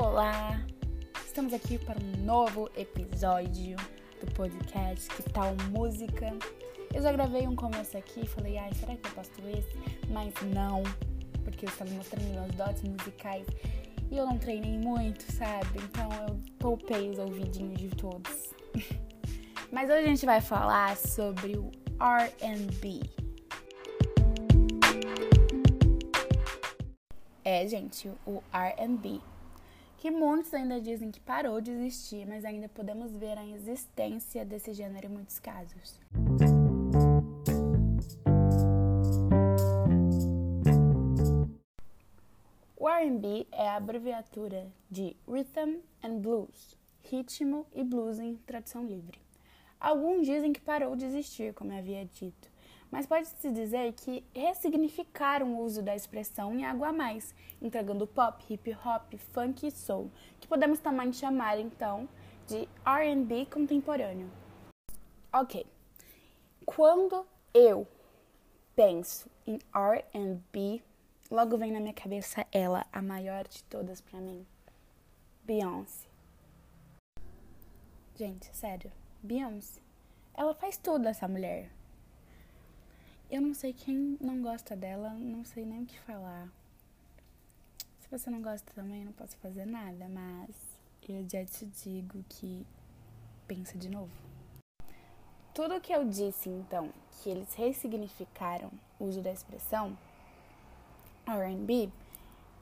Olá! Estamos aqui para um novo episódio do podcast Que Tal Música? Eu já gravei um começo aqui e falei, ai, será que eu posto esse? Mas não, porque eu estava mostrando meus dotes musicais e eu não treinei muito, sabe? Então eu poupei os ouvidinhos de todos. Mas hoje a gente vai falar sobre o RB. É, gente, o RB. Que muitos ainda dizem que parou de existir, mas ainda podemos ver a existência desse gênero em muitos casos. O R&B é a abreviatura de Rhythm and Blues, ritmo e blues em tradução livre. Alguns dizem que parou de existir, como havia dito, mas pode-se dizer que ressignificaram o uso da expressão em algo a mais, entregando pop, hip hop, funk e soul, que podemos também chamar então de R&B contemporâneo. Ok, quando eu penso em R&B, logo vem na minha cabeça ela, a maior de todas para mim, Beyoncé. Gente, sério, Beyoncé. Ela faz tudo, essa mulher. Eu não sei quem não gosta dela, não sei nem o que falar. Se você não gosta também, não posso fazer nada, mas eu já te digo que pensa de novo. Tudo que eu disse, então, que eles ressignificaram o uso da expressão R&B,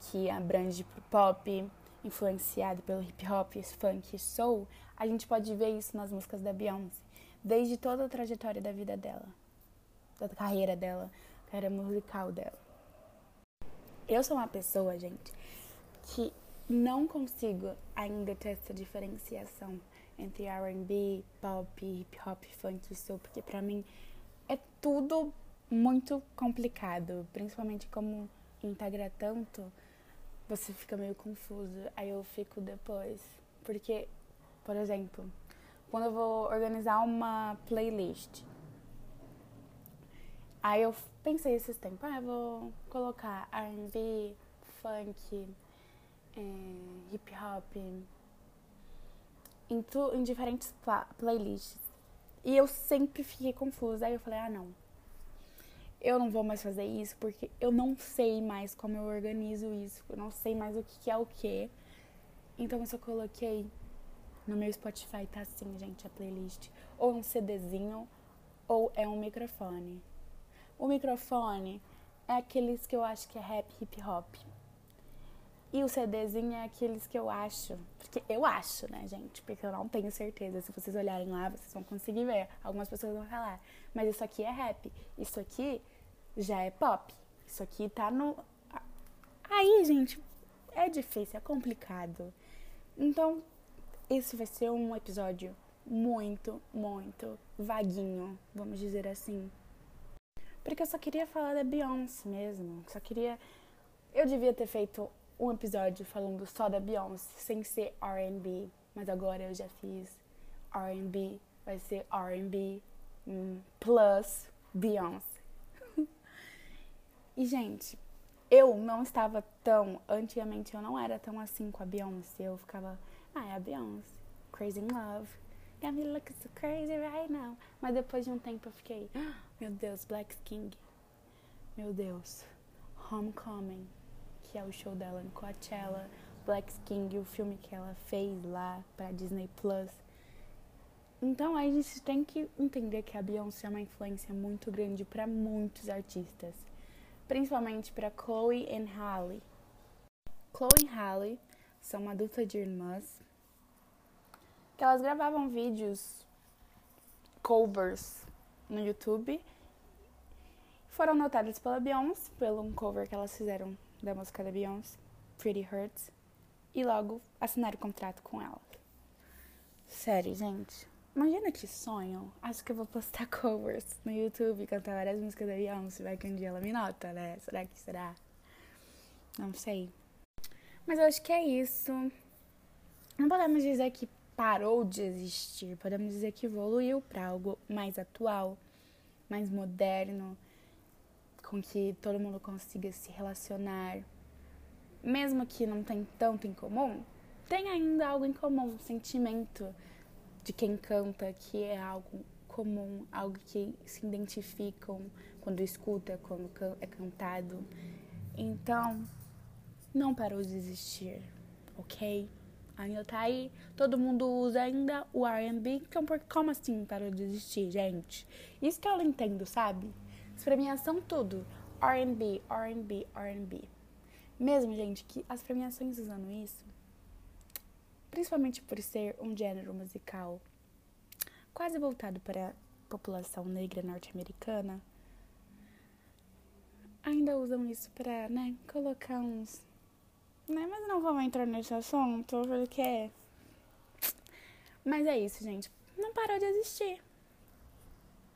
que abrange pro pop, influenciado pelo hip hop, funk e soul, a gente pode ver isso nas músicas da Beyoncé, desde toda a trajetória da vida dela, da carreira dela, carreira musical dela. Eu sou uma pessoa, gente, que não consigo ainda ter essa diferenciação entre R&B, pop, hip hop, funk e soul, porque para mim é tudo muito complicado, principalmente como integra tanto, você fica meio confuso. Aí eu fico depois, porque, por exemplo, quando eu vou organizar uma playlist, aí eu pensei esses tempos, ah, vou colocar R&B, funk, é, hip hop, em, tu, em diferentes playlists. E eu sempre fiquei confusa. Aí eu falei, ah, não. Eu não vou mais fazer isso porque eu não sei mais como eu organizo isso. Eu não sei mais o que, que é o que. Então eu só coloquei no meu Spotify, tá assim, gente, a playlist. Ou um CDzinho, ou é um microfone. O microfone é aqueles que eu acho que é rap hip hop. E o CDzinho é aqueles que eu acho, porque eu acho, né, gente? Porque eu não tenho certeza. Se vocês olharem lá, vocês vão conseguir ver. Algumas pessoas vão falar, mas isso aqui é rap, isso aqui já é pop, isso aqui tá no. Aí, gente, é difícil, é complicado. Então, esse vai ser um episódio muito, muito vaguinho, vamos dizer assim. Porque eu só queria falar da Beyoncé mesmo. Só queria. Eu devia ter feito um episódio falando só da Beyoncé, sem ser RB. Mas agora eu já fiz RB. Vai ser RB hum, plus Beyoncé. e, gente, eu não estava tão. Antigamente eu não era tão assim com a Beyoncé. Eu ficava. Ah, é a Beyoncé. Crazy in Love. Me looking so crazy right now. Mas depois de um tempo eu fiquei. Oh, meu Deus, Black King. Meu Deus. Homecoming que é o show dela em Coachella, Black King, o filme que ela fez lá para Disney Plus. Então a gente tem que entender que a Beyoncé é uma influência muito grande para muitos artistas, principalmente para Chloe e Halle. Chloe e Halle são uma dupla de irmãs que elas gravavam vídeos covers no YouTube. Foram notadas pela Beyoncé pelo um cover que elas fizeram da música da Beyoncé, Pretty Hurts, e logo assinar o contrato com ela. Sério, gente. Imagina que sonho. Acho que eu vou postar covers no YouTube cantar várias músicas da Beyoncé. Vai que um dia ela me nota, né? Será que será? Não sei. Mas eu acho que é isso. Não podemos dizer que parou de existir. Podemos dizer que evoluiu para algo mais atual, mais moderno, com que todo mundo consiga se relacionar, mesmo que não tenha tanto em comum, tem ainda algo em comum, um sentimento de quem canta, que é algo comum, algo que se identificam quando escuta, quando é cantado. Então, não parou de existir, ok? Ainda tá aí, todo mundo usa ainda o R&B, então por, como assim parou de existir, gente? Isso que eu não entendo, sabe? As premiações tudo, R&B, R&B, R&B. Mesmo, gente, que as premiações usando isso, principalmente por ser um gênero musical quase voltado para a população negra norte-americana, ainda usam isso para, né, colocar uns. Né, mas não vamos entrar nesse assunto, porque. Mas é isso, gente. Não parou de existir.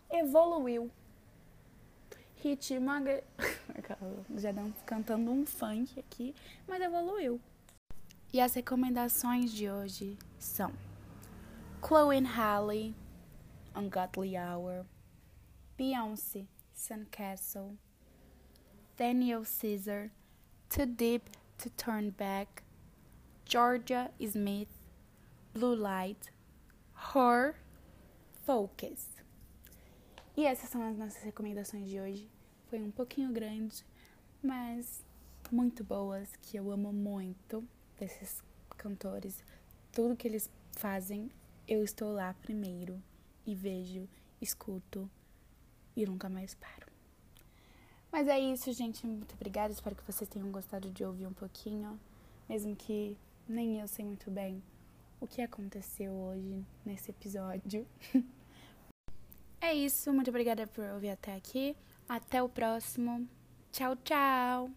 Evoluiu. Hit Maga. Já estamos cantando um funk aqui, mas evoluiu. E as recomendações de hoje são Chloe and Halle, Ungodly Hour, Beyoncé, Sandcastle, Daniel Caesar, Too Deep to Turn Back, Georgia Smith, Blue Light, Her, Focus. E essas são as nossas recomendações de hoje. Foi um pouquinho grande, mas muito boas, que eu amo muito desses cantores. Tudo que eles fazem, eu estou lá primeiro e vejo, escuto e nunca mais paro. Mas é isso, gente. Muito obrigada. Espero que vocês tenham gostado de ouvir um pouquinho, mesmo que nem eu sei muito bem o que aconteceu hoje nesse episódio. é isso. Muito obrigada por ouvir até aqui. Até o próximo. Tchau, tchau.